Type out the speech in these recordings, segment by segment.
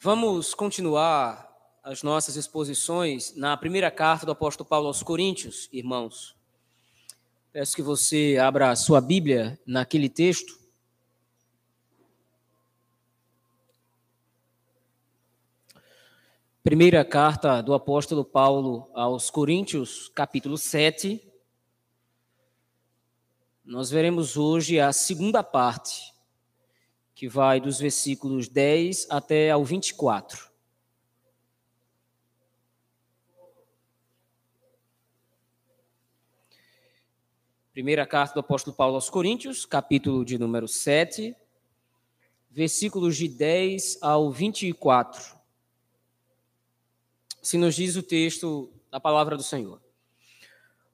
Vamos continuar as nossas exposições na primeira carta do apóstolo Paulo aos Coríntios, irmãos. Peço que você abra a sua Bíblia naquele texto. Primeira carta do apóstolo Paulo aos Coríntios, capítulo 7. Nós veremos hoje a segunda parte que vai dos versículos 10 até ao 24. Primeira carta do apóstolo Paulo aos Coríntios, capítulo de número 7, versículos de 10 ao 24. Se nos diz o texto da palavra do Senhor.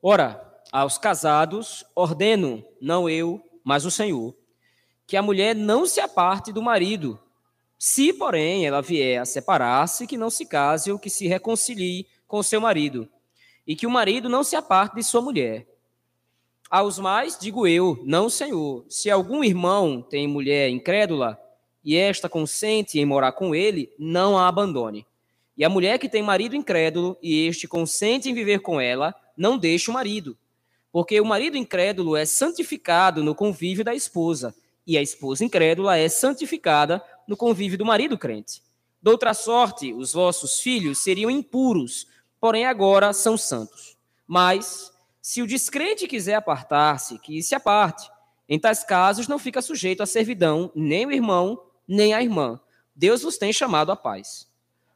Ora, aos casados ordeno, não eu, mas o Senhor, que a mulher não se aparte do marido. Se, porém, ela vier a separar-se, que não se case ou que se reconcilie com seu marido, e que o marido não se aparte de sua mulher. Aos mais, digo eu, não, Senhor, se algum irmão tem mulher incrédula e esta consente em morar com ele, não a abandone. E a mulher que tem marido incrédulo e este consente em viver com ela, não deixe o marido. Porque o marido incrédulo é santificado no convívio da esposa e a esposa incrédula é santificada no convívio do marido crente. Doutra sorte, os vossos filhos seriam impuros, porém agora são santos. Mas, se o descrente quiser apartar-se, que se aparte. Em tais casos, não fica sujeito à servidão nem o irmão, nem a irmã. Deus vos tem chamado à paz.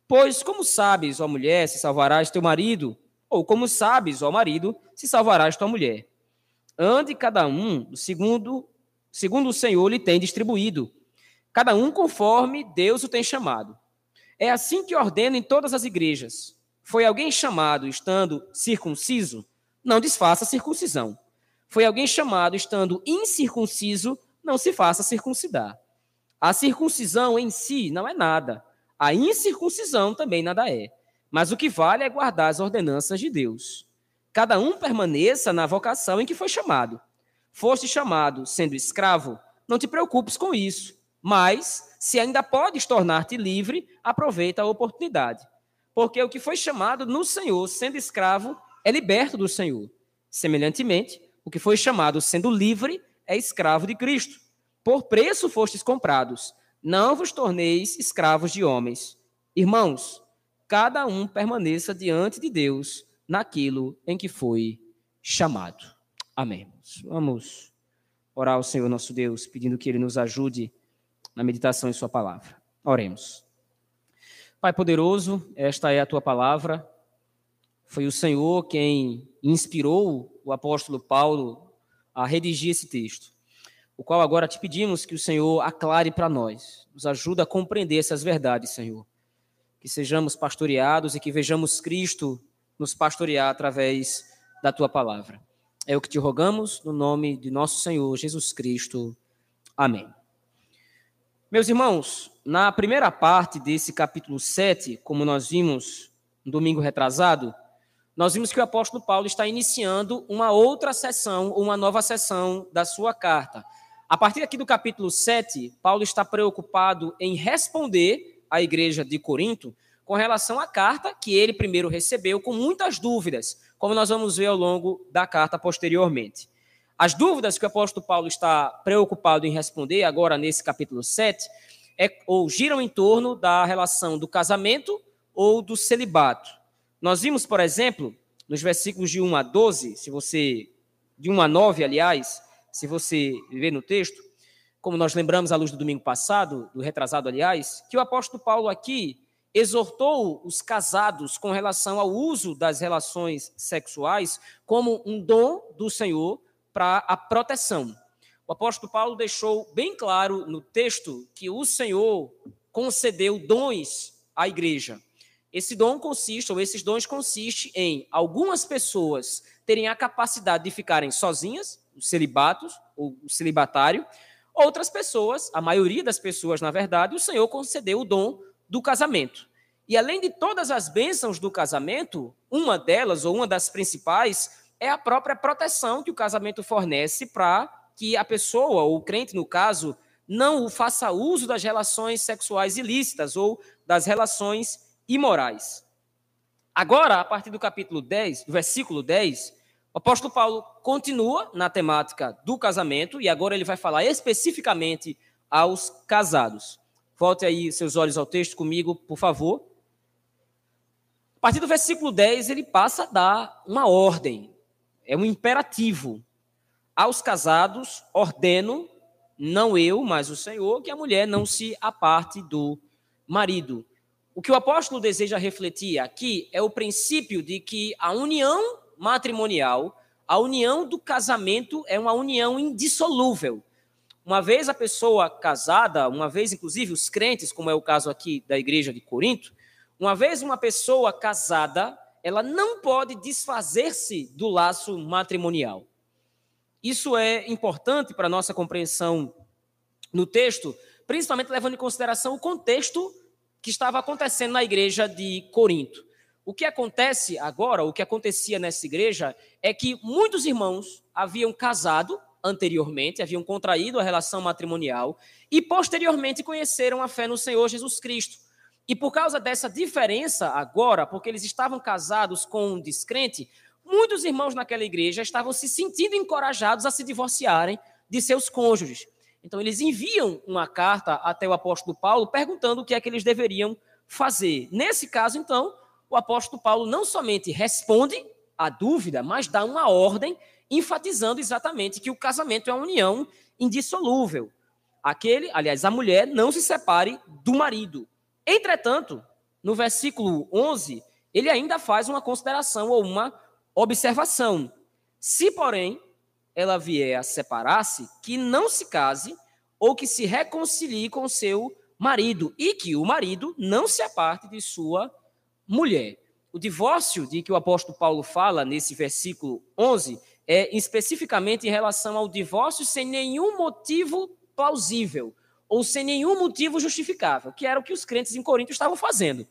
Pois, como sabes, ó mulher, se salvarás teu marido? Ou como sabes, ó marido, se salvarás tua mulher? Ande cada um segundo segundo o Senhor lhe tem distribuído, cada um conforme Deus o tem chamado. É assim que ordena em todas as igrejas. Foi alguém chamado estando circunciso? Não desfaça circuncisão. Foi alguém chamado estando incircunciso? Não se faça circuncidar. A circuncisão em si não é nada. A incircuncisão também nada é. Mas o que vale é guardar as ordenanças de Deus. Cada um permaneça na vocação em que foi chamado. Foste chamado sendo escravo, não te preocupes com isso. Mas, se ainda podes tornar-te livre, aproveita a oportunidade. Porque o que foi chamado no Senhor sendo escravo é liberto do Senhor. Semelhantemente, o que foi chamado sendo livre é escravo de Cristo. Por preço fostes comprados. Não vos torneis escravos de homens. Irmãos, cada um permaneça diante de Deus naquilo em que foi chamado. Amém. Vamos orar ao Senhor nosso Deus, pedindo que Ele nos ajude na meditação em Sua palavra. Oremos. Pai poderoso, esta é a Tua palavra. Foi o Senhor quem inspirou o apóstolo Paulo a redigir esse texto, o qual agora te pedimos que o Senhor aclare para nós, nos ajuda a compreender essas verdades, Senhor. Que sejamos pastoreados e que vejamos Cristo nos pastorear através da Tua palavra. É o que te rogamos no nome de nosso Senhor Jesus Cristo. Amém. Meus irmãos, na primeira parte desse capítulo 7, como nós vimos no domingo retrasado, nós vimos que o apóstolo Paulo está iniciando uma outra sessão, uma nova sessão da sua carta. A partir aqui do capítulo 7, Paulo está preocupado em responder à igreja de Corinto com relação à carta que ele primeiro recebeu com muitas dúvidas como nós vamos ver ao longo da carta posteriormente. As dúvidas que o apóstolo Paulo está preocupado em responder agora nesse capítulo 7 é, ou giram em torno da relação do casamento ou do celibato. Nós vimos, por exemplo, nos versículos de 1 a 12, se você de 1 a 9, aliás, se você ver no texto, como nós lembramos à luz do domingo passado, do retrasado, aliás, que o apóstolo Paulo aqui exortou os casados com relação ao uso das relações sexuais como um dom do Senhor para a proteção. O apóstolo Paulo deixou bem claro no texto que o Senhor concedeu dons à igreja. Esse dom consiste, ou esses dons consistem em algumas pessoas terem a capacidade de ficarem sozinhas, os celibatos, ou o celibatário, outras pessoas, a maioria das pessoas, na verdade, o Senhor concedeu o dom do casamento. E além de todas as bênçãos do casamento, uma delas, ou uma das principais, é a própria proteção que o casamento fornece para que a pessoa, ou o crente, no caso, não faça uso das relações sexuais ilícitas ou das relações imorais. Agora, a partir do capítulo 10, do versículo 10, o apóstolo Paulo continua na temática do casamento e agora ele vai falar especificamente aos casados. Volte aí seus olhos ao texto comigo, por favor. A partir do versículo 10, ele passa a dar uma ordem, é um imperativo. Aos casados, ordeno, não eu, mas o Senhor, que a mulher não se aparte do marido. O que o apóstolo deseja refletir aqui é o princípio de que a união matrimonial, a união do casamento é uma união indissolúvel. Uma vez a pessoa casada, uma vez inclusive os crentes, como é o caso aqui da igreja de Corinto, uma vez uma pessoa casada, ela não pode desfazer-se do laço matrimonial. Isso é importante para a nossa compreensão no texto, principalmente levando em consideração o contexto que estava acontecendo na igreja de Corinto. O que acontece agora, o que acontecia nessa igreja, é que muitos irmãos haviam casado anteriormente, haviam contraído a relação matrimonial e posteriormente conheceram a fé no Senhor Jesus Cristo. E por causa dessa diferença agora, porque eles estavam casados com um descrente, muitos irmãos naquela igreja estavam se sentindo encorajados a se divorciarem de seus cônjuges. Então, eles enviam uma carta até o apóstolo Paulo perguntando o que é que eles deveriam fazer. Nesse caso, então, o apóstolo Paulo não somente responde à dúvida, mas dá uma ordem enfatizando exatamente que o casamento é uma união indissolúvel. Aquele, aliás, a mulher não se separe do marido. Entretanto, no versículo 11, ele ainda faz uma consideração ou uma observação. Se, porém, ela vier a separar-se, que não se case ou que se reconcilie com seu marido e que o marido não se aparte de sua mulher. O divórcio de que o apóstolo Paulo fala nesse versículo 11 é especificamente em relação ao divórcio sem nenhum motivo plausível ou sem nenhum motivo justificável, que era o que os crentes em Corinto estavam fazendo.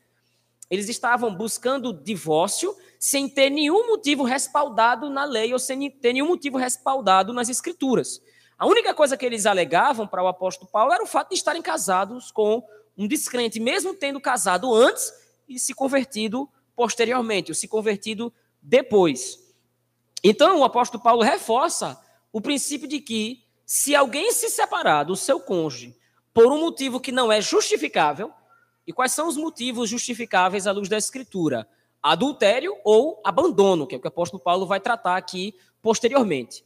Eles estavam buscando divórcio sem ter nenhum motivo respaldado na lei ou sem ter nenhum motivo respaldado nas escrituras. A única coisa que eles alegavam para o apóstolo Paulo era o fato de estarem casados com um descrente, mesmo tendo casado antes e se convertido posteriormente, ou se convertido depois. Então, o apóstolo Paulo reforça o princípio de que se alguém se separar do seu cônjuge por um motivo que não é justificável, e quais são os motivos justificáveis à luz da Escritura? Adultério ou abandono, que é o que o apóstolo Paulo vai tratar aqui posteriormente.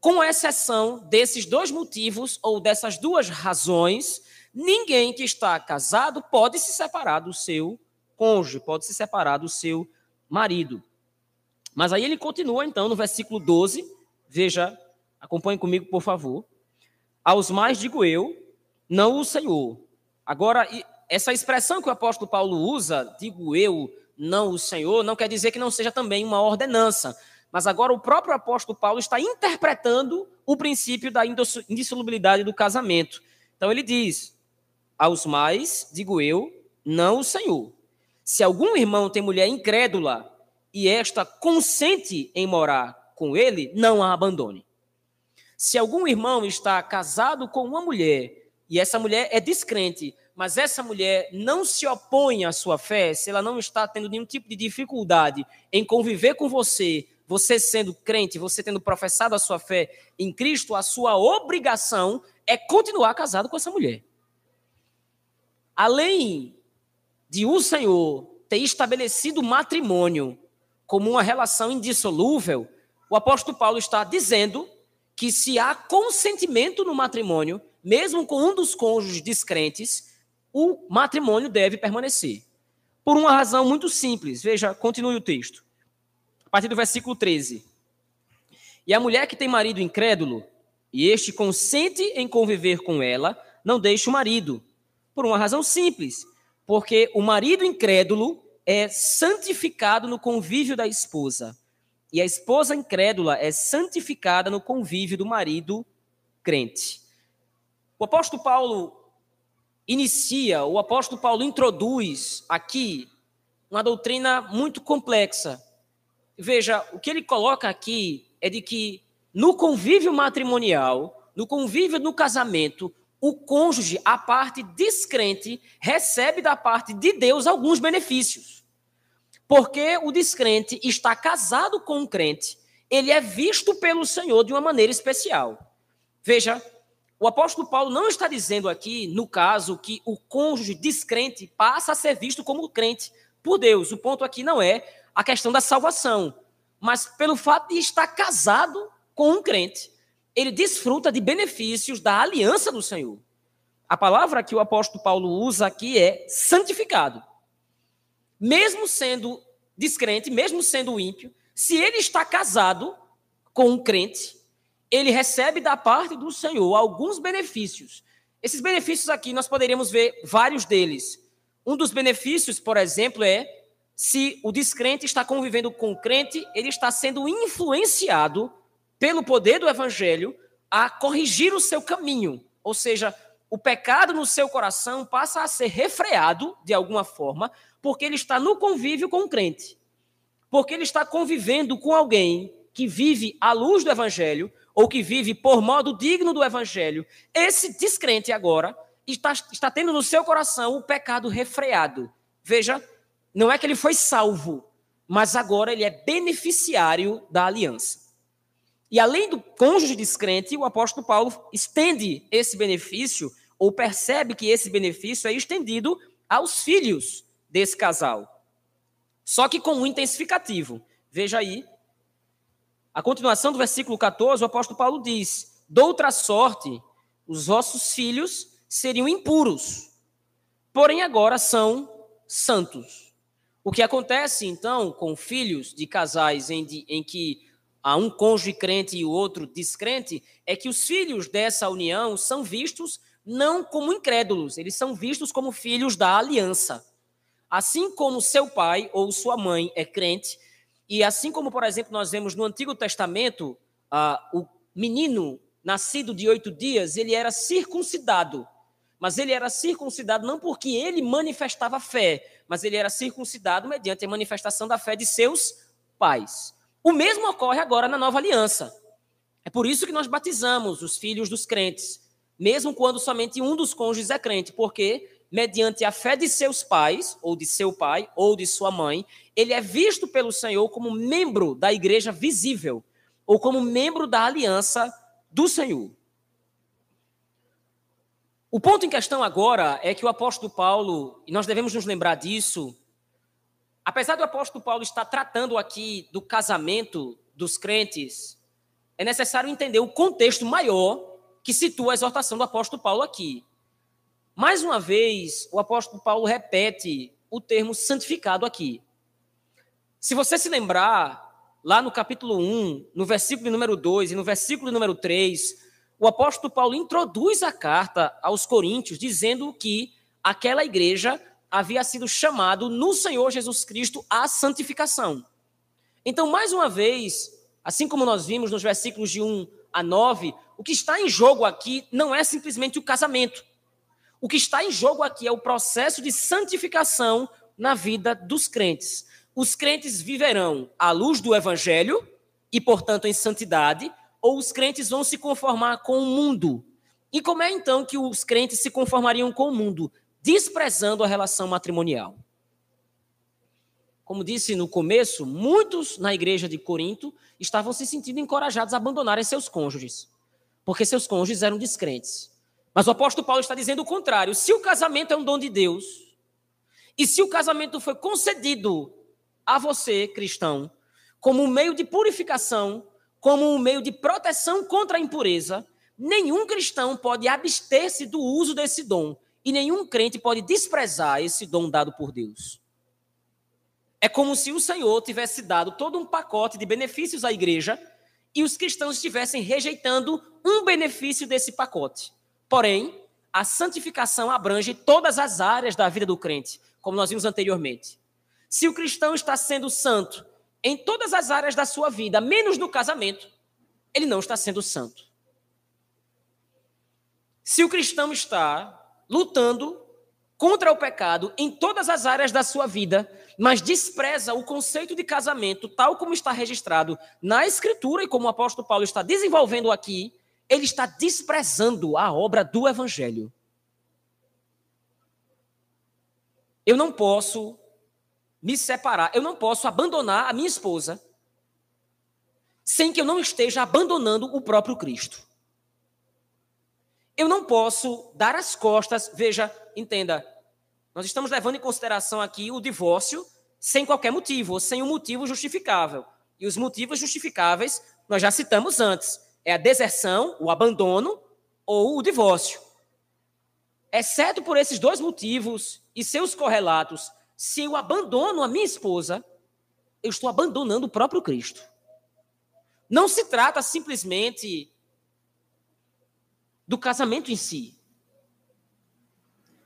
Com exceção desses dois motivos ou dessas duas razões, ninguém que está casado pode se separar do seu cônjuge, pode se separar do seu marido. Mas aí ele continua então no versículo 12, veja, acompanhe comigo, por favor. Aos mais digo eu, não o Senhor. Agora, essa expressão que o apóstolo Paulo usa, digo eu, não o Senhor, não quer dizer que não seja também uma ordenança. Mas agora o próprio apóstolo Paulo está interpretando o princípio da indissolubilidade do casamento. Então ele diz: aos mais, digo eu, não o Senhor. Se algum irmão tem mulher incrédula e esta consente em morar com ele, não a abandone. Se algum irmão está casado com uma mulher e essa mulher é descrente, mas essa mulher não se opõe à sua fé, se ela não está tendo nenhum tipo de dificuldade em conviver com você, você sendo crente, você tendo professado a sua fé em Cristo, a sua obrigação é continuar casado com essa mulher. Além de o Senhor ter estabelecido o matrimônio como uma relação indissolúvel, o apóstolo Paulo está dizendo que se há consentimento no matrimônio, mesmo com um dos cônjuges descrentes, o matrimônio deve permanecer. Por uma razão muito simples. Veja, continue o texto. A partir do versículo 13. E a mulher que tem marido incrédulo, e este consente em conviver com ela, não deixe o marido. Por uma razão simples. Porque o marido incrédulo é santificado no convívio da esposa. E a esposa incrédula é santificada no convívio do marido crente. O apóstolo Paulo inicia, o apóstolo Paulo introduz aqui uma doutrina muito complexa. Veja, o que ele coloca aqui é de que no convívio matrimonial, no convívio no casamento, o cônjuge, a parte descrente, recebe da parte de Deus alguns benefícios. Porque o descrente está casado com um crente, ele é visto pelo Senhor de uma maneira especial. Veja, o apóstolo Paulo não está dizendo aqui, no caso, que o cônjuge descrente passa a ser visto como crente por Deus. O ponto aqui não é a questão da salvação, mas pelo fato de estar casado com um crente ele desfruta de benefícios da aliança do Senhor. A palavra que o apóstolo Paulo usa aqui é santificado. Mesmo sendo descrente, mesmo sendo ímpio, se ele está casado com um crente, ele recebe da parte do Senhor alguns benefícios. Esses benefícios aqui nós poderíamos ver vários deles. Um dos benefícios, por exemplo, é se o descrente está convivendo com o crente, ele está sendo influenciado pelo poder do evangelho, a corrigir o seu caminho. Ou seja, o pecado no seu coração passa a ser refreado de alguma forma, porque ele está no convívio com o crente. Porque ele está convivendo com alguém que vive à luz do evangelho, ou que vive por modo digno do evangelho. Esse descrente agora está, está tendo no seu coração o pecado refreado. Veja, não é que ele foi salvo, mas agora ele é beneficiário da aliança. E além do cônjuge descrente, o apóstolo Paulo estende esse benefício, ou percebe que esse benefício é estendido aos filhos desse casal. Só que com um intensificativo. Veja aí, a continuação do versículo 14, o apóstolo Paulo diz: Doutra sorte, os vossos filhos seriam impuros, porém agora são santos. O que acontece então com filhos de casais em, de, em que a um cônjuge crente e o outro descrente, é que os filhos dessa união são vistos não como incrédulos, eles são vistos como filhos da aliança. Assim como seu pai ou sua mãe é crente, e assim como, por exemplo, nós vemos no Antigo Testamento, uh, o menino nascido de oito dias, ele era circuncidado. Mas ele era circuncidado não porque ele manifestava fé, mas ele era circuncidado mediante a manifestação da fé de seus pais. O mesmo ocorre agora na nova aliança. É por isso que nós batizamos os filhos dos crentes, mesmo quando somente um dos cônjuges é crente, porque, mediante a fé de seus pais, ou de seu pai, ou de sua mãe, ele é visto pelo Senhor como membro da igreja visível, ou como membro da aliança do Senhor. O ponto em questão agora é que o apóstolo Paulo, e nós devemos nos lembrar disso, Apesar do apóstolo Paulo estar tratando aqui do casamento dos crentes, é necessário entender o contexto maior que situa a exortação do apóstolo Paulo aqui. Mais uma vez, o apóstolo Paulo repete o termo santificado aqui. Se você se lembrar, lá no capítulo 1, no versículo número 2 e no versículo número 3, o apóstolo Paulo introduz a carta aos coríntios dizendo que aquela igreja havia sido chamado no Senhor Jesus Cristo à santificação. Então, mais uma vez, assim como nós vimos nos versículos de 1 a 9, o que está em jogo aqui não é simplesmente o casamento. O que está em jogo aqui é o processo de santificação na vida dos crentes. Os crentes viverão à luz do evangelho e, portanto, em santidade, ou os crentes vão se conformar com o mundo. E como é então que os crentes se conformariam com o mundo? Desprezando a relação matrimonial. Como disse no começo, muitos na igreja de Corinto estavam se sentindo encorajados a abandonarem seus cônjuges, porque seus cônjuges eram descrentes. Mas o apóstolo Paulo está dizendo o contrário: se o casamento é um dom de Deus, e se o casamento foi concedido a você, cristão, como um meio de purificação, como um meio de proteção contra a impureza, nenhum cristão pode abster-se do uso desse dom, e nenhum crente pode desprezar esse dom dado por Deus. É como se o Senhor tivesse dado todo um pacote de benefícios à igreja e os cristãos estivessem rejeitando um benefício desse pacote. Porém, a santificação abrange todas as áreas da vida do crente, como nós vimos anteriormente. Se o cristão está sendo santo em todas as áreas da sua vida, menos no casamento, ele não está sendo santo. Se o cristão está lutando contra o pecado em todas as áreas da sua vida, mas despreza o conceito de casamento tal como está registrado na Escritura e como o apóstolo Paulo está desenvolvendo aqui, ele está desprezando a obra do evangelho. Eu não posso me separar, eu não posso abandonar a minha esposa sem que eu não esteja abandonando o próprio Cristo. Eu não posso dar as costas, veja, entenda, nós estamos levando em consideração aqui o divórcio sem qualquer motivo, ou sem um motivo justificável. E os motivos justificáveis nós já citamos antes: é a deserção, o abandono ou o divórcio. Exceto por esses dois motivos e seus correlatos, se eu abandono a minha esposa, eu estou abandonando o próprio Cristo. Não se trata simplesmente do casamento em si.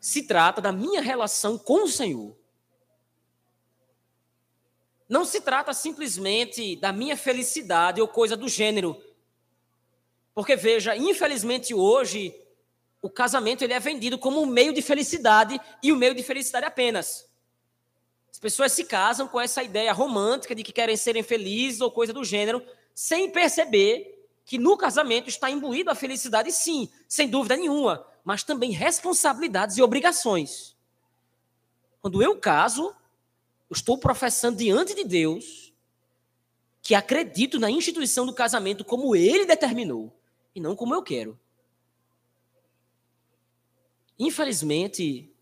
Se trata da minha relação com o Senhor. Não se trata simplesmente da minha felicidade ou coisa do gênero. Porque veja, infelizmente hoje o casamento ele é vendido como um meio de felicidade e um meio de felicidade apenas. As pessoas se casam com essa ideia romântica de que querem serem felizes ou coisa do gênero, sem perceber que no casamento está imbuído a felicidade, sim, sem dúvida nenhuma, mas também responsabilidades e obrigações. Quando eu caso, eu estou professando diante de Deus que acredito na instituição do casamento como ele determinou e não como eu quero. Infelizmente,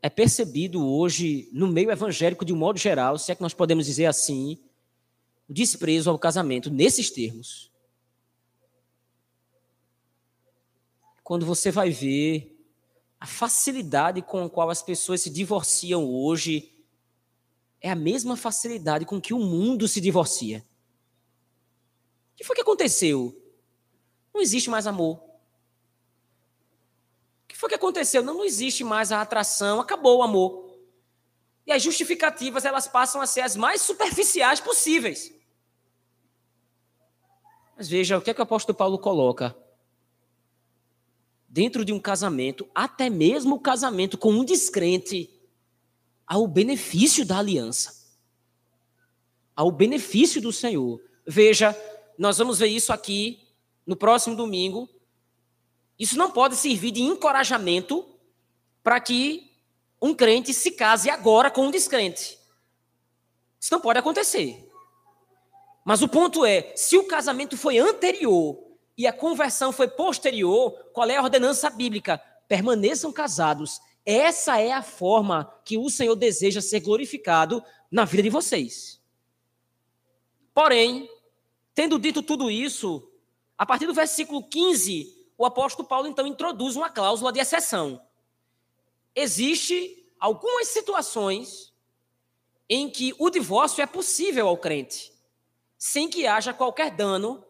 é percebido hoje no meio evangélico de um modo geral, se é que nós podemos dizer assim, o desprezo ao casamento nesses termos. Quando você vai ver a facilidade com a qual as pessoas se divorciam hoje, é a mesma facilidade com que o mundo se divorcia. O que foi que aconteceu? Não existe mais amor foi que aconteceu? Não, não existe mais a atração, acabou o amor. E as justificativas elas passam a ser as mais superficiais possíveis. Mas veja o que, é que o apóstolo Paulo coloca. Dentro de um casamento, até mesmo o casamento com um descrente, há o benefício da aliança, há o benefício do Senhor. Veja, nós vamos ver isso aqui no próximo domingo, isso não pode servir de encorajamento para que um crente se case agora com um descrente. Isso não pode acontecer. Mas o ponto é: se o casamento foi anterior e a conversão foi posterior, qual é a ordenança bíblica? Permaneçam casados. Essa é a forma que o Senhor deseja ser glorificado na vida de vocês. Porém, tendo dito tudo isso, a partir do versículo 15, o apóstolo Paulo então introduz uma cláusula de exceção. Existe algumas situações em que o divórcio é possível ao crente, sem que haja qualquer dano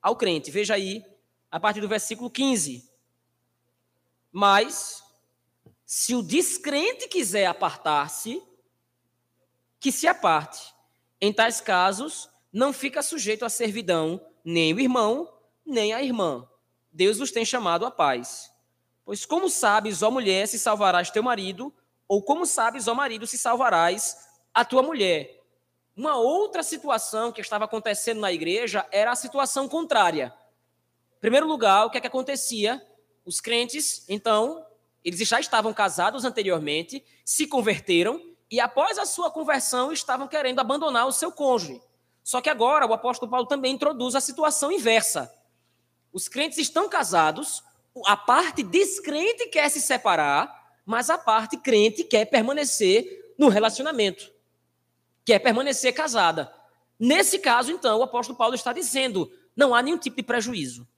ao crente. Veja aí, a partir do versículo 15. Mas, se o descrente quiser apartar-se, que se aparte. Em tais casos, não fica sujeito à servidão nem o irmão, nem a irmã Deus vos tem chamado à paz. Pois como sabes, ó mulher, se salvarás teu marido, ou como sabes, ó marido, se salvarás a tua mulher. Uma outra situação que estava acontecendo na igreja era a situação contrária. Em primeiro lugar, o que é que acontecia? Os crentes, então, eles já estavam casados anteriormente, se converteram e após a sua conversão estavam querendo abandonar o seu cônjuge. Só que agora o apóstolo Paulo também introduz a situação inversa. Os crentes estão casados, a parte descrente quer se separar, mas a parte crente quer permanecer no relacionamento, quer permanecer casada. Nesse caso, então, o apóstolo Paulo está dizendo: não há nenhum tipo de prejuízo.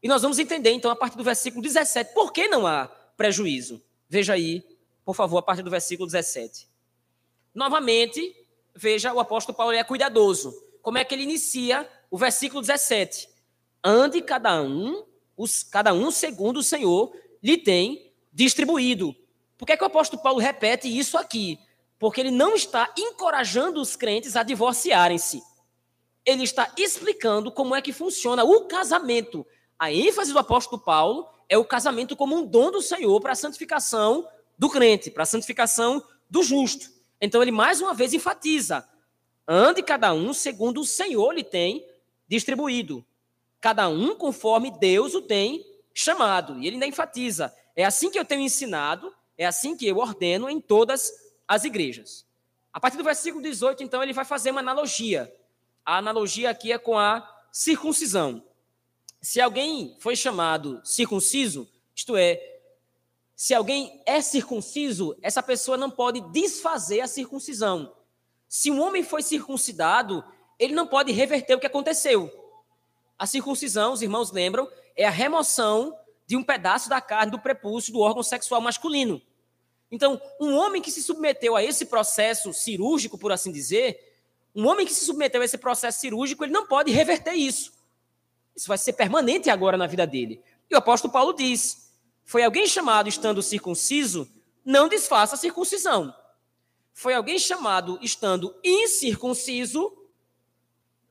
E nós vamos entender, então, a partir do versículo 17, por que não há prejuízo. Veja aí, por favor, a partir do versículo 17. Novamente, veja, o apóstolo Paulo é cuidadoso. Como é que ele inicia o versículo 17? ande cada um, os, cada um segundo o Senhor lhe tem distribuído. Por que, é que o apóstolo Paulo repete isso aqui? Porque ele não está encorajando os crentes a divorciarem-se. Ele está explicando como é que funciona o casamento. A ênfase do apóstolo Paulo é o casamento como um dom do Senhor para a santificação do crente, para a santificação do justo. Então ele mais uma vez enfatiza: ande cada um segundo o Senhor lhe tem distribuído. cada um conforme Deus o tem chamado. E ele ainda enfatiza: é assim que eu tenho ensinado, é assim que eu ordeno em todas as igrejas. A partir do versículo 18, então, ele vai fazer uma analogia. A analogia aqui é com a circuncisão. Se alguém foi chamado circunciso, isto é, se alguém é circunciso, essa pessoa não pode desfazer a circuncisão. Se um homem foi circuncidado, ele não pode reverter o que aconteceu. A circuncisão, os irmãos lembram, é a remoção de um pedaço da carne do prepúcio do órgão sexual masculino. Então, um homem que se submeteu a esse processo cirúrgico, por assim dizer, um homem que se submeteu a esse processo cirúrgico, ele não pode reverter isso. Isso vai ser permanente agora na vida dele. E o apóstolo Paulo diz: foi alguém chamado estando circunciso, não desfaça a circuncisão. Foi alguém chamado estando incircunciso,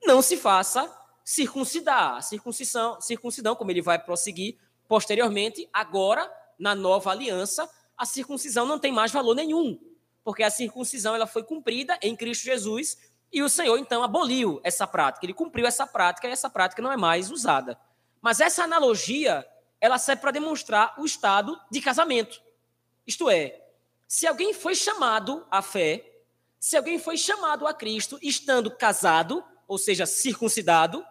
não se faça circuncidar. A circuncisão, como ele vai prosseguir posteriormente, agora, na nova aliança, a circuncisão não tem mais valor nenhum, porque a circuncisão ela foi cumprida em Cristo Jesus e o Senhor então aboliu essa prática. Ele cumpriu essa prática e essa prática não é mais usada. Mas essa analogia, ela serve para demonstrar o estado de casamento. Isto é, se alguém foi chamado à fé, se alguém foi chamado a Cristo estando casado, ou seja, circuncidado,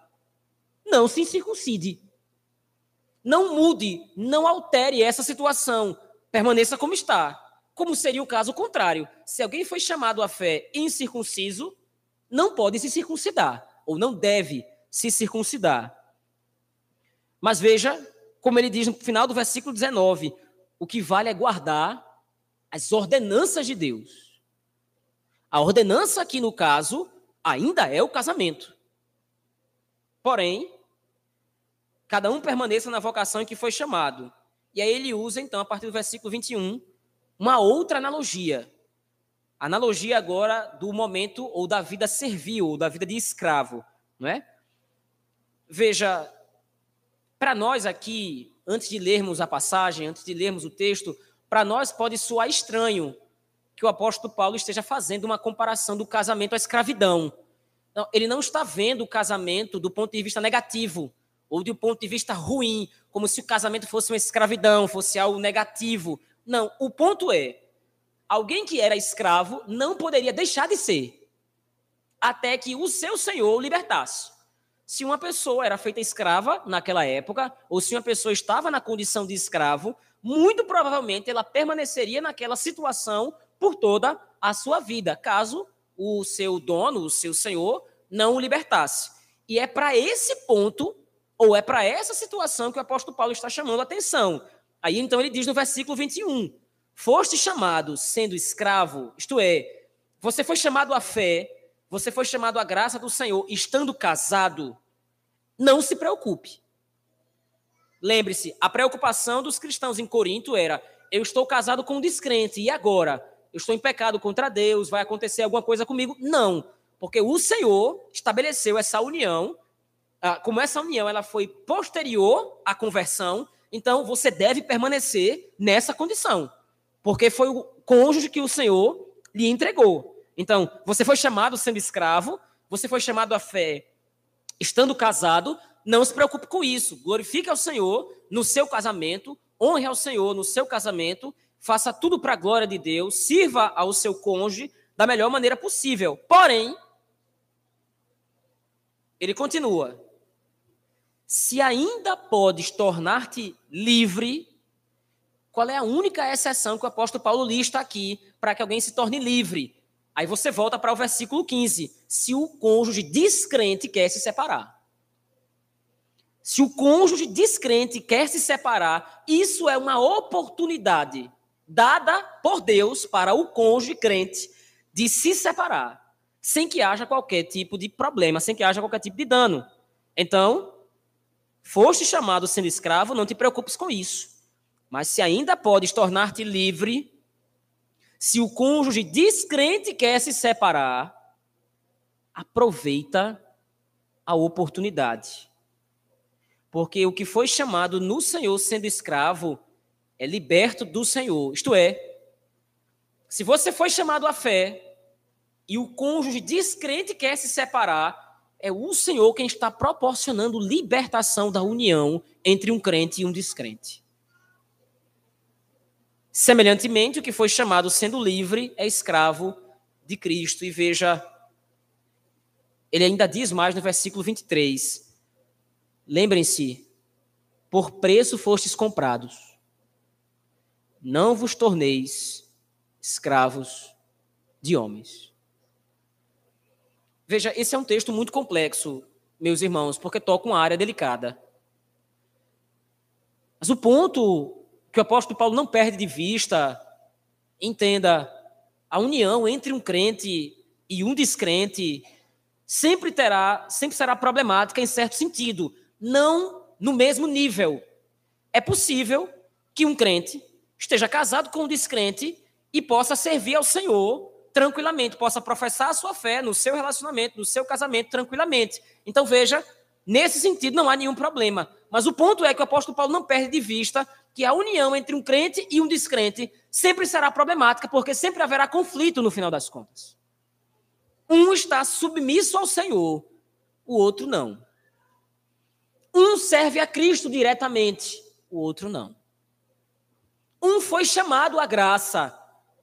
não se circuncide. Não mude, não altere essa situação. Permaneça como está. Como seria o caso contrário? Se alguém foi chamado à fé incircunciso, não pode se circuncidar, ou não deve se circuncidar. Mas veja, como ele diz no final do versículo 19: o que vale é guardar as ordenanças de Deus. A ordenança aqui, no caso, ainda é o casamento. Porém, cada um permaneça na vocação em que foi chamado. E aí ele usa, então, a partir do versículo 21, uma outra analogia. Analogia agora do momento ou da vida servil, ou da vida de escravo, não é? Veja, para nós aqui, antes de lermos a passagem, antes de lermos o texto, para nós pode soar estranho que o apóstolo Paulo esteja fazendo uma comparação do casamento à escravidão. Não, ele não está vendo o casamento do ponto de vista negativo ou do ponto de vista ruim, como se o casamento fosse uma escravidão, fosse algo negativo. Não, o ponto é, alguém que era escravo não poderia deixar de ser, até que o seu senhor o libertasse. Se uma pessoa era feita escrava naquela época, ou se uma pessoa estava na condição de escravo, muito provavelmente ela permaneceria naquela situação por toda a sua vida, caso o seu dono, o seu senhor, não o libertasse. E é para esse ponto, ou é para essa situação que o apóstolo Paulo está chamando a atenção. Aí então ele diz no versículo 21: Foste chamado sendo escravo, isto é, você foi chamado à fé, você foi chamado à graça do Senhor, estando casado, não se preocupe. Lembre-se, a preocupação dos cristãos em Corinto era: eu estou casado com um descrente, e agora? eu estou em pecado contra Deus, vai acontecer alguma coisa comigo. Não, porque o Senhor estabeleceu essa união, como essa união ela foi posterior à conversão, então você deve permanecer nessa condição, porque foi o cônjuge que o Senhor lhe entregou. Então, você foi chamado sendo escravo, você foi chamado à fé estando casado, não se preocupe com isso. Glorifique ao Senhor no seu casamento, honre ao Senhor no seu casamento faça tudo para a glória de Deus, sirva ao seu cônjuge da melhor maneira possível. Porém, ele continua: se ainda podes tornar-te livre, qual é a única exceção que o apóstolo Paulo lista aqui para que alguém se torne livre? Aí você volta para o versículo 15: se o cônjuge descrente quer se separar. Se o cônjuge descrente quer se separar, isso é uma oportunidade dada por Deus para o cônjuge crente de se separar, sem que haja qualquer tipo de problema, sem que haja qualquer tipo de dano. Então, foste chamado sendo escravo, não te preocupes com isso. Mas se ainda podes tornar-te livre, se o cônjuge descrente quer se separar, aproveita a oportunidade. Porque o que foi chamado no Senhor sendo escravo é liberto do Senhor. Isto é, se você foi chamado à fé e o cônjuge descrente quer se separar, é o Senhor quem está proporcionando libertação da união entre um crente e um descrente. Semelhantemente, o que foi chamado sendo livre é escravo de Cristo. E veja, ele ainda diz mais no versículo 23. Lembrem-se, por preço fostes comprados. Não vos torneis escravos de homens. Veja, esse é um texto muito complexo, meus irmãos, porque toca uma área delicada. Mas o ponto que o apóstolo Paulo não perde de vista, entenda, a união entre um crente e um descrente sempre terá, sempre será problemática em certo sentido, não no mesmo nível. É possível que um crente esteja casado com um descrente e possa servir ao Senhor tranquilamente, possa professar a sua fé no seu relacionamento, no seu casamento tranquilamente. Então veja, nesse sentido não há nenhum problema. Mas o ponto é que o apóstolo Paulo não perde de vista que a união entre um crente e um descrente sempre será problemática, porque sempre haverá conflito no final das contas. Um está submisso ao Senhor, o outro não. Um serve a Cristo diretamente, o outro não. Um foi chamado à graça,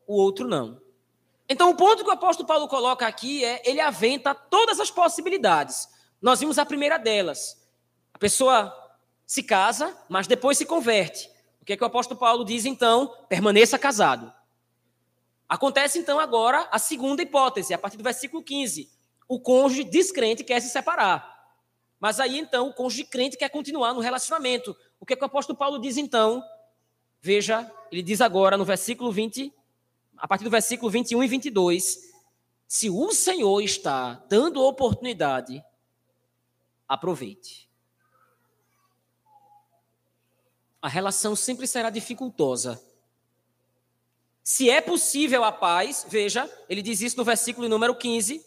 o outro não. Então, o ponto que o apóstolo Paulo coloca aqui é: ele aventa todas as possibilidades. Nós vimos a primeira delas. A pessoa se casa, mas depois se converte. O que, é que o apóstolo Paulo diz então? Permaneça casado. Acontece então agora a segunda hipótese, a partir do versículo 15. O cônjuge descrente quer se separar. Mas aí então o cônjuge crente quer continuar no relacionamento. O que, é que o apóstolo Paulo diz então? Veja, ele diz agora no versículo 20 a partir do versículo 21 e 22, se o Senhor está dando oportunidade, aproveite. A relação sempre será dificultosa. Se é possível a paz, veja, ele diz isso no versículo número 15.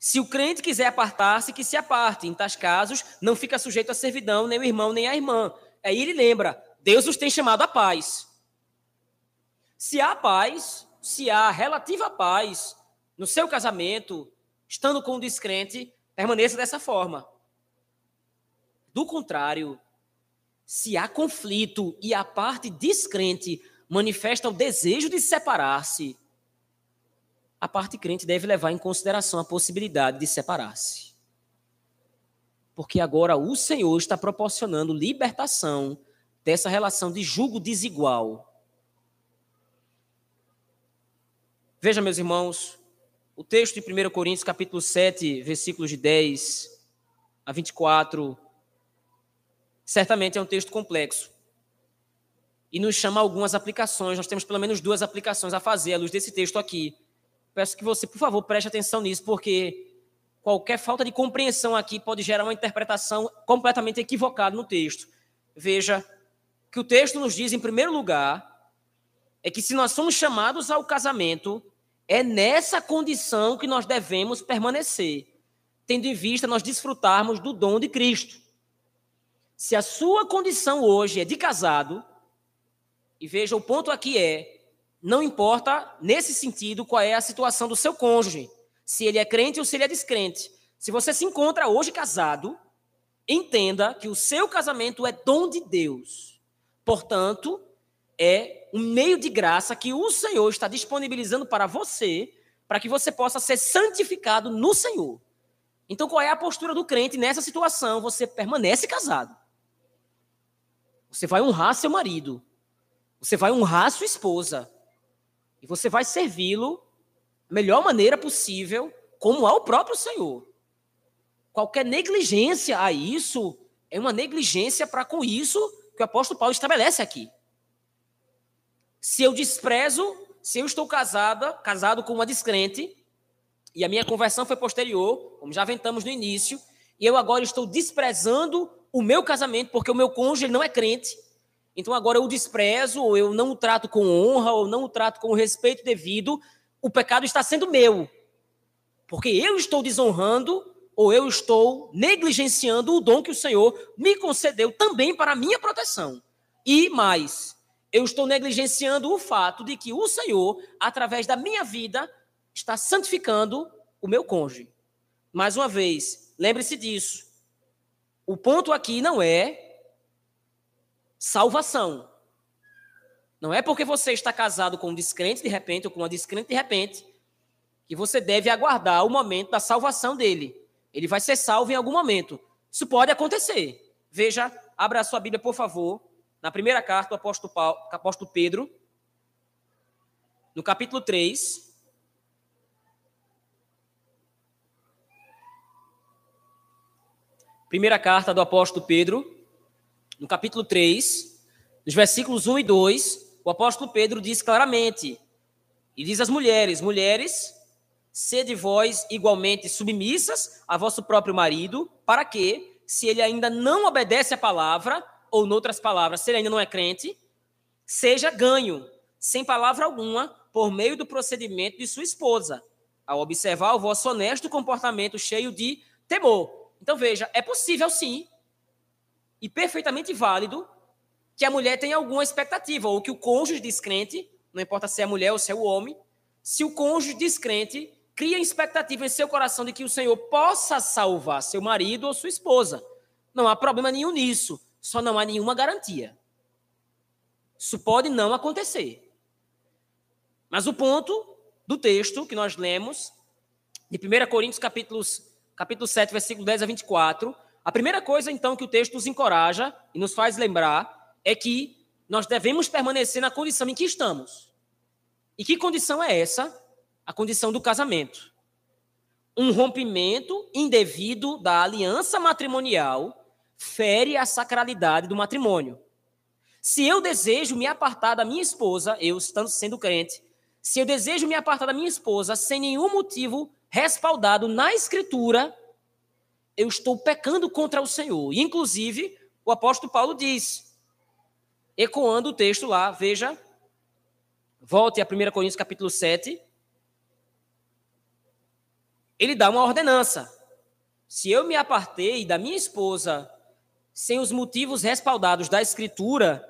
Se o crente quiser apartar-se, que se aparte. Em tais casos, não fica sujeito à servidão, nem o irmão, nem a irmã. Aí ele lembra: Deus os tem chamado à paz. Se há paz, se há relativa paz no seu casamento, estando com um descrente, permaneça dessa forma. Do contrário, se há conflito e a parte descrente manifesta o desejo de separar-se, a parte crente deve levar em consideração a possibilidade de separar-se. Porque agora o Senhor está proporcionando libertação dessa relação de julgo desigual Veja, meus irmãos, o texto de 1 Coríntios, capítulo 7, versículos de 10 a 24, certamente é um texto complexo. E nos chama algumas aplicações. Nós temos pelo menos duas aplicações a fazer à luz desse texto aqui. Peço que você, por favor, preste atenção nisso, porque qualquer falta de compreensão aqui pode gerar uma interpretação completamente equivocada no texto. Veja que o texto nos diz, em primeiro lugar, é que se nós somos chamados ao casamento, é nessa condição que nós devemos permanecer, tendo em vista nós desfrutarmos do dom de Cristo. Se a sua condição hoje é de casado, e veja, o ponto aqui é: não importa nesse sentido qual é a situação do seu cônjuge, se ele é crente ou se ele é descrente. Se você se encontra hoje casado, entenda que o seu casamento é dom de Deus. Portanto, é um meio de graça que o Senhor está disponibilizando para você, para que você possa ser santificado no Senhor. Então, qual é a postura do crente nessa situação? Você permanece casado. Você vai honrar seu marido. Você vai honrar sua esposa. E você vai servi-lo da melhor maneira possível, como ao próprio Senhor. Qualquer negligência a isso é uma negligência para com isso que o apóstolo Paulo estabelece aqui. Se eu desprezo, se eu estou casada, casado com uma descrente, e a minha conversão foi posterior, como já aventamos no início, e eu agora estou desprezando o meu casamento porque o meu cônjuge não é crente. Então agora eu o desprezo, ou eu não o trato com honra, ou não o trato com o respeito devido, o pecado está sendo meu. Porque eu estou desonrando ou eu estou negligenciando o dom que o Senhor me concedeu também para a minha proteção. E mais, eu estou negligenciando o fato de que o Senhor, através da minha vida, está santificando o meu cônjuge. Mais uma vez, lembre-se disso. O ponto aqui não é salvação. Não é porque você está casado com um descrente de repente ou com uma descrente de repente que você deve aguardar o momento da salvação dele. Ele vai ser salvo em algum momento. Isso pode acontecer. Veja, abra a sua Bíblia, por favor, na primeira carta do apóstolo, Paulo, apóstolo Pedro, no capítulo 3. Primeira carta do apóstolo Pedro, no capítulo 3, nos versículos 1 e 2, o apóstolo Pedro diz claramente, e diz às mulheres: Mulheres, sede vós igualmente submissas a vosso próprio marido, para que, se ele ainda não obedece à palavra, ou noutras palavras, se ele ainda não é crente, seja ganho, sem palavra alguma, por meio do procedimento de sua esposa, ao observar o vosso honesto comportamento cheio de temor. Então veja, é possível sim, e perfeitamente válido, que a mulher tenha alguma expectativa, ou que o cônjuge descrente, não importa se é a mulher ou se é o homem, se o cônjuge descrente cria expectativa em seu coração de que o Senhor possa salvar seu marido ou sua esposa. Não há problema nenhum nisso, só não há nenhuma garantia. Isso pode não acontecer. Mas o ponto do texto que nós lemos, de 1 Coríntios capítulos, capítulo 7, versículo 10 a 24, a primeira coisa, então, que o texto nos encoraja e nos faz lembrar é que nós devemos permanecer na condição em que estamos. E que condição é essa? a condição do casamento. Um rompimento indevido da aliança matrimonial fere a sacralidade do matrimônio. Se eu desejo me apartar da minha esposa, eu estando sendo crente, se eu desejo me apartar da minha esposa sem nenhum motivo respaldado na Escritura, eu estou pecando contra o Senhor. Inclusive, o apóstolo Paulo diz, ecoando o texto lá, veja, volte a 1 Coríntios capítulo 7, ele dá uma ordenança. Se eu me apartei da minha esposa sem os motivos respaldados da Escritura,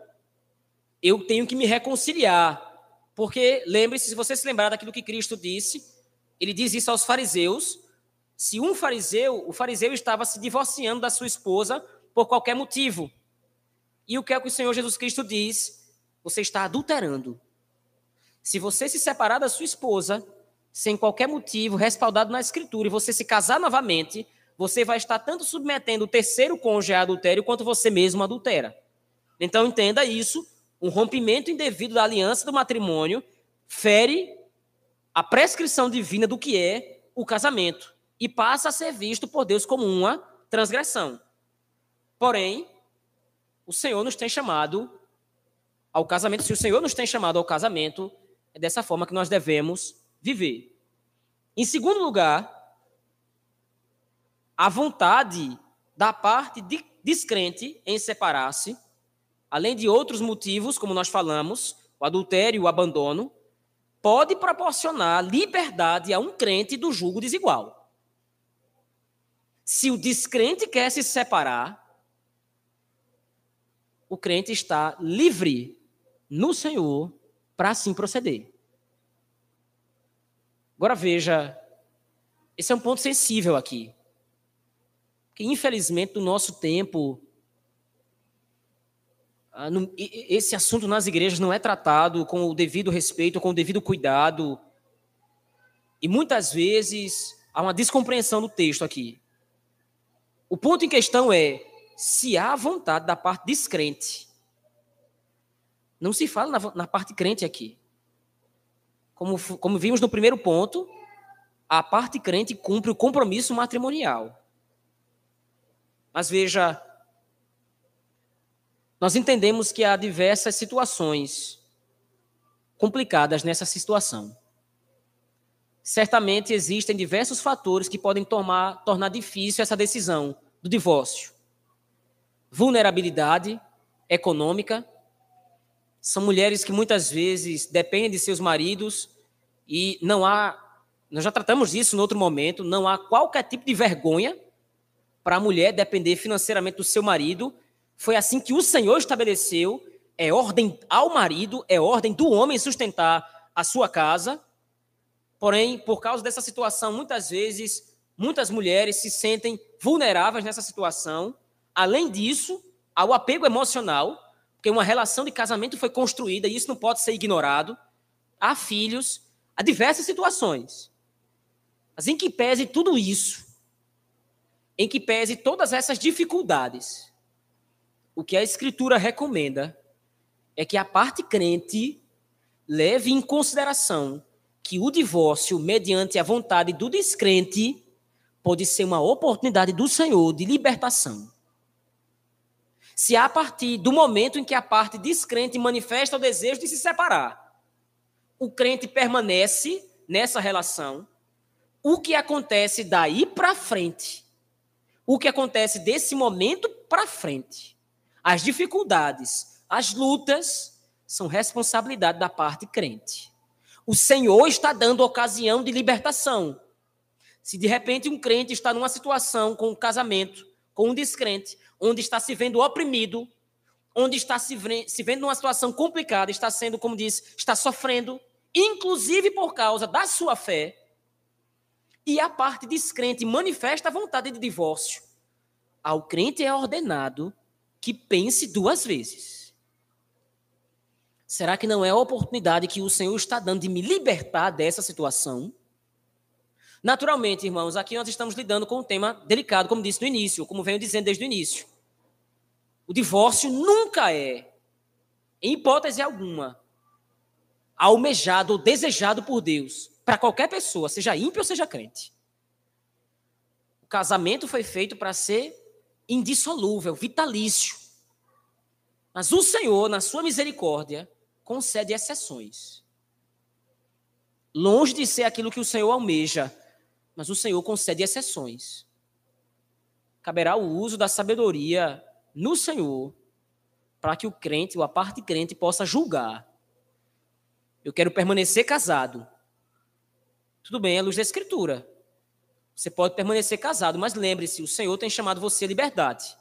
eu tenho que me reconciliar. Porque, lembre-se, se você se lembrar daquilo que Cristo disse, ele diz isso aos fariseus. Se um fariseu, o fariseu estava se divorciando da sua esposa por qualquer motivo. E o que é que o Senhor Jesus Cristo diz? Você está adulterando. Se você se separar da sua esposa, sem qualquer motivo, respaldado na Escritura, e você se casar novamente, você vai estar tanto submetendo o terceiro cônjuge a adultério quanto você mesmo adultera. Então entenda isso: um rompimento indevido da aliança do matrimônio fere a prescrição divina do que é o casamento e passa a ser visto por Deus como uma transgressão. Porém, o Senhor nos tem chamado ao casamento. Se o Senhor nos tem chamado ao casamento, é dessa forma que nós devemos viver. Em segundo lugar, a vontade da parte de descrente em separar-se, além de outros motivos, como nós falamos, o adultério o abandono, pode proporcionar liberdade a um crente do julgo desigual. Se o descrente quer se separar, o crente está livre no Senhor para assim proceder. Agora veja, esse é um ponto sensível aqui. Infelizmente no nosso tempo ah, esse assunto nas igrejas não é tratado com o devido respeito, com o devido cuidado. E muitas vezes há uma descompreensão do texto aqui. O ponto em questão é se há vontade da parte descrente. Não se fala na, na parte crente aqui como, como vimos no primeiro ponto, a parte crente cumpre o compromisso matrimonial. Mas veja, nós entendemos que há diversas situações complicadas nessa situação. Certamente existem diversos fatores que podem tomar, tornar difícil essa decisão do divórcio. Vulnerabilidade econômica, são mulheres que muitas vezes dependem de seus maridos e não há, nós já tratamos disso em outro momento, não há qualquer tipo de vergonha para a mulher depender financeiramente do seu marido. Foi assim que o Senhor estabeleceu, é ordem ao marido, é ordem do homem sustentar a sua casa. Porém, por causa dessa situação, muitas vezes, muitas mulheres se sentem vulneráveis nessa situação. Além disso, ao apego emocional, porque uma relação de casamento foi construída e isso não pode ser ignorado. Há filhos, há diversas situações. Mas em que pese tudo isso, em que pese todas essas dificuldades, o que a Escritura recomenda é que a parte crente leve em consideração que o divórcio, mediante a vontade do descrente, pode ser uma oportunidade do Senhor de libertação. Se a partir do momento em que a parte descrente manifesta o desejo de se separar, o crente permanece nessa relação, o que acontece daí para frente, o que acontece desse momento para frente, as dificuldades, as lutas, são responsabilidade da parte crente. O Senhor está dando ocasião de libertação. Se de repente um crente está numa situação com um casamento, com um descrente, onde está se vendo oprimido, onde está se, vendo numa situação complicada, está sendo, como diz, está sofrendo, inclusive por causa da sua fé, e a parte descrente manifesta a vontade de divórcio, ao crente é ordenado que pense duas vezes. Será que não é a oportunidade que o Senhor está dando de me libertar dessa situação? Naturalmente, irmãos, aqui nós estamos lidando com um tema delicado, como disse no início, como venho dizendo desde o início. O divórcio nunca é, em hipótese alguma, almejado ou desejado por Deus para qualquer pessoa, seja ímpio ou seja crente. O casamento foi feito para ser indissolúvel, vitalício. Mas o Senhor, na sua misericórdia, concede exceções. Longe de ser aquilo que o Senhor almeja, mas o Senhor concede exceções. Caberá o uso da sabedoria no Senhor para que o crente ou a parte crente possa julgar. Eu quero permanecer casado. Tudo bem, é luz da Escritura. Você pode permanecer casado, mas lembre-se: o Senhor tem chamado você à liberdade.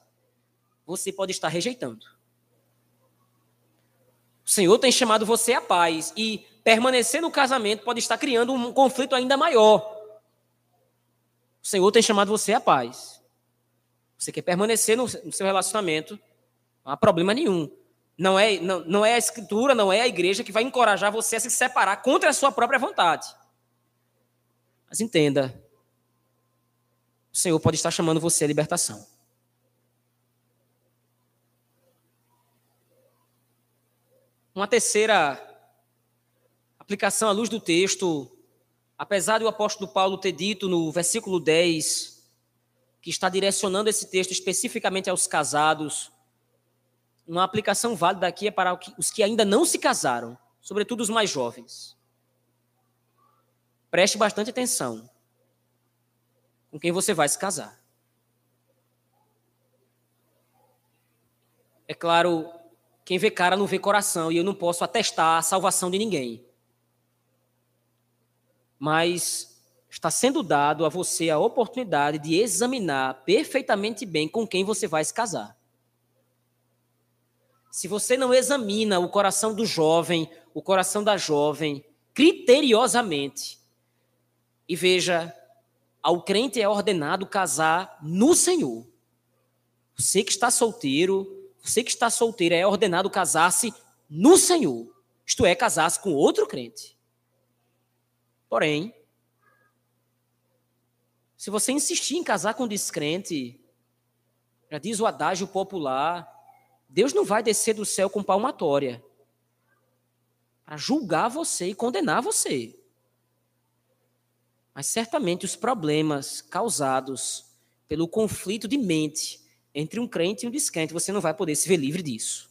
Você pode estar rejeitando. O Senhor tem chamado você à paz. E permanecer no casamento pode estar criando um conflito ainda maior. O Senhor tem chamado você à paz. Você quer permanecer no, no seu relacionamento, não há problema nenhum. Não é, não, não é a escritura, não é a igreja que vai encorajar você a se separar contra a sua própria vontade. Mas entenda, o Senhor pode estar chamando você à libertação. Uma terceira aplicação à luz do texto Apesar do apóstolo Paulo ter dito no versículo 10, que está direcionando esse texto especificamente aos casados, uma aplicação válida aqui é para os que ainda não se casaram, sobretudo os mais jovens. Preste bastante atenção com quem você vai se casar. É claro, quem vê cara não vê coração, e eu não posso atestar a salvação de ninguém mas está sendo dado a você a oportunidade de examinar perfeitamente bem com quem você vai se casar. Se você não examina o coração do jovem, o coração da jovem, criteriosamente, e veja, ao crente é ordenado casar no Senhor. Você que está solteiro, você que está solteira é ordenado casar-se no Senhor. Isto é, casar-se com outro crente. Porém, se você insistir em casar com descrente, já diz o adágio popular, Deus não vai descer do céu com palmatória para julgar você e condenar você. Mas certamente os problemas causados pelo conflito de mente entre um crente e um descrente, você não vai poder se ver livre disso.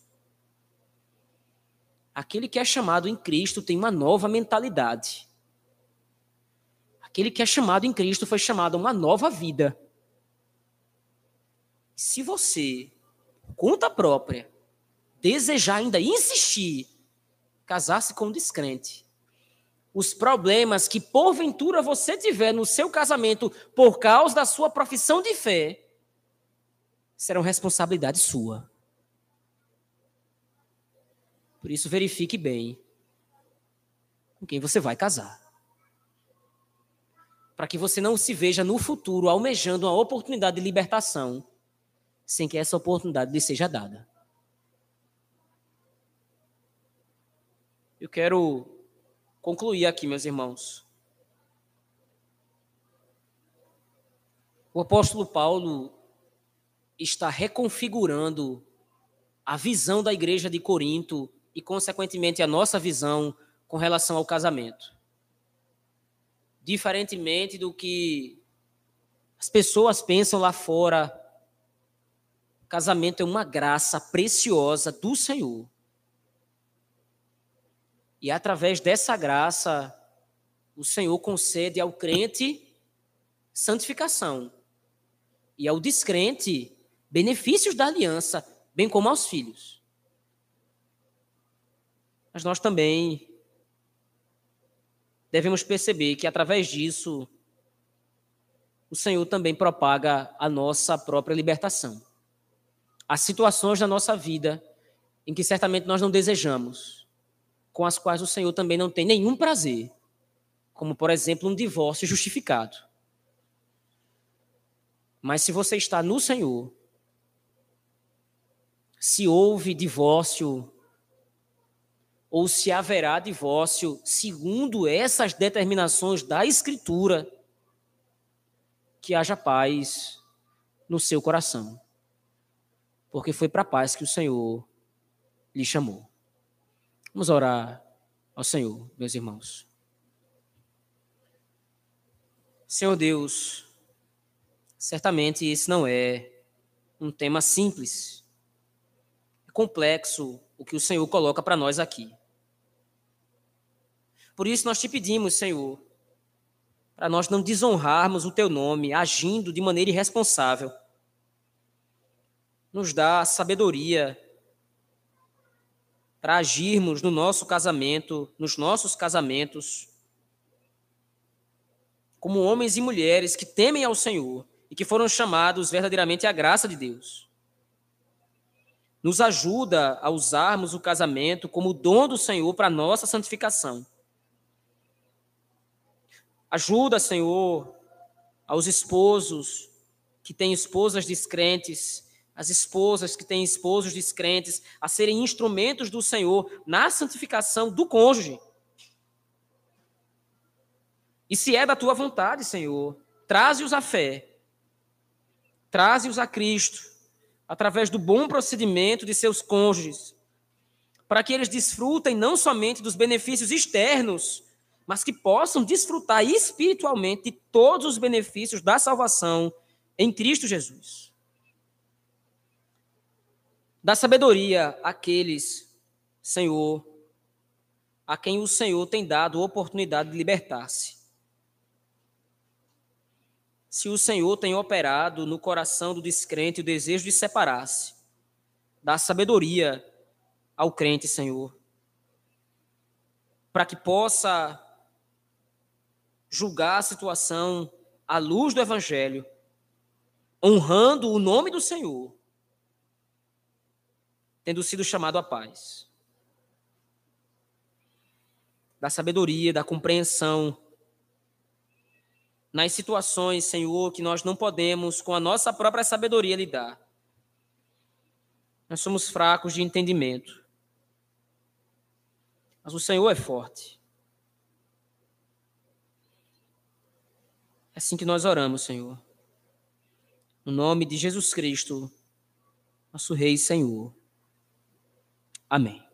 Aquele que é chamado em Cristo tem uma nova mentalidade. Aquele que é chamado em Cristo foi chamado a uma nova vida. Se você, conta própria, desejar ainda insistir, casar-se com um descrente, os problemas que porventura você tiver no seu casamento por causa da sua profissão de fé serão responsabilidade sua. Por isso, verifique bem com quem você vai casar. para que você não se veja no futuro almejando uma oportunidade de libertação sem que essa oportunidade lhe seja dada. Eu quero concluir aqui, meus irmãos. O apóstolo Paulo está reconfigurando a visão da igreja de Corinto e, consequentemente, a nossa visão com relação ao casamento. Diferentemente do que as pessoas pensam lá fora, casamento é uma graça preciosa do Senhor. E através dessa graça, o Senhor concede ao crente santificação e ao descrente benefícios da aliança, bem como aos filhos. Mas nós também devemos perceber que através disso o Senhor também propaga a nossa própria libertação. Há situações na nossa vida em que certamente nós não desejamos, com as quais o Senhor também não tem nenhum prazer, como por exemplo um divórcio justificado. Mas se você está no Senhor, se houve divórcio ou se haverá divórcio segundo essas determinações da Escritura, que haja paz no seu coração. Porque foi para a paz que o Senhor lhe chamou. Vamos orar ao Senhor, meus irmãos. Senhor Deus, Certamente esse não é um tema simples. É complexo o que o Senhor coloca para nós aqui. Por isso nós te pedimos, Senhor, para nós não desonrarmos o teu nome agindo de maneira irresponsável. Nos dá sabedoria para agirmos no nosso casamento, nos nossos casamentos, como homens e mulheres que temem ao Senhor e que foram chamados verdadeiramente à graça de Deus. Nos ajuda a usarmos o casamento como dom do Senhor para nossa santificação. Ajuda, Senhor, aos esposos que têm esposas descrentes, as esposas que têm esposos descrentes, a serem instrumentos do Senhor na santificação do cônjuge. E se é da tua vontade, Senhor, traze-os à fé Traze-os a Cristo, através do bom procedimento de seus cônjuges, para que eles desfrutem não somente dos benefícios externos, mas que possam desfrutar espiritualmente de todos os benefícios da salvação em Cristo Jesus. Da sabedoria àqueles, Senhor, a quem o Senhor tem dado oportunidade de libertar-se se o Senhor tem operado no coração do descrente o desejo de separar-se. Dá sabedoria ao crente, Senhor, para que possa julgar a situação à luz do Evangelho, honrando o nome do Senhor, tendo sido chamado à paz. Da sabedoria, da compreensão, nas situações, Senhor, que nós não podemos, com a nossa própria sabedoria, lidar. Nós somos fracos de entendimento. Mas o Senhor é forte. É assim que nós oramos, Senhor. No nome de Jesus Cristo, nosso Rei e Senhor. Amém.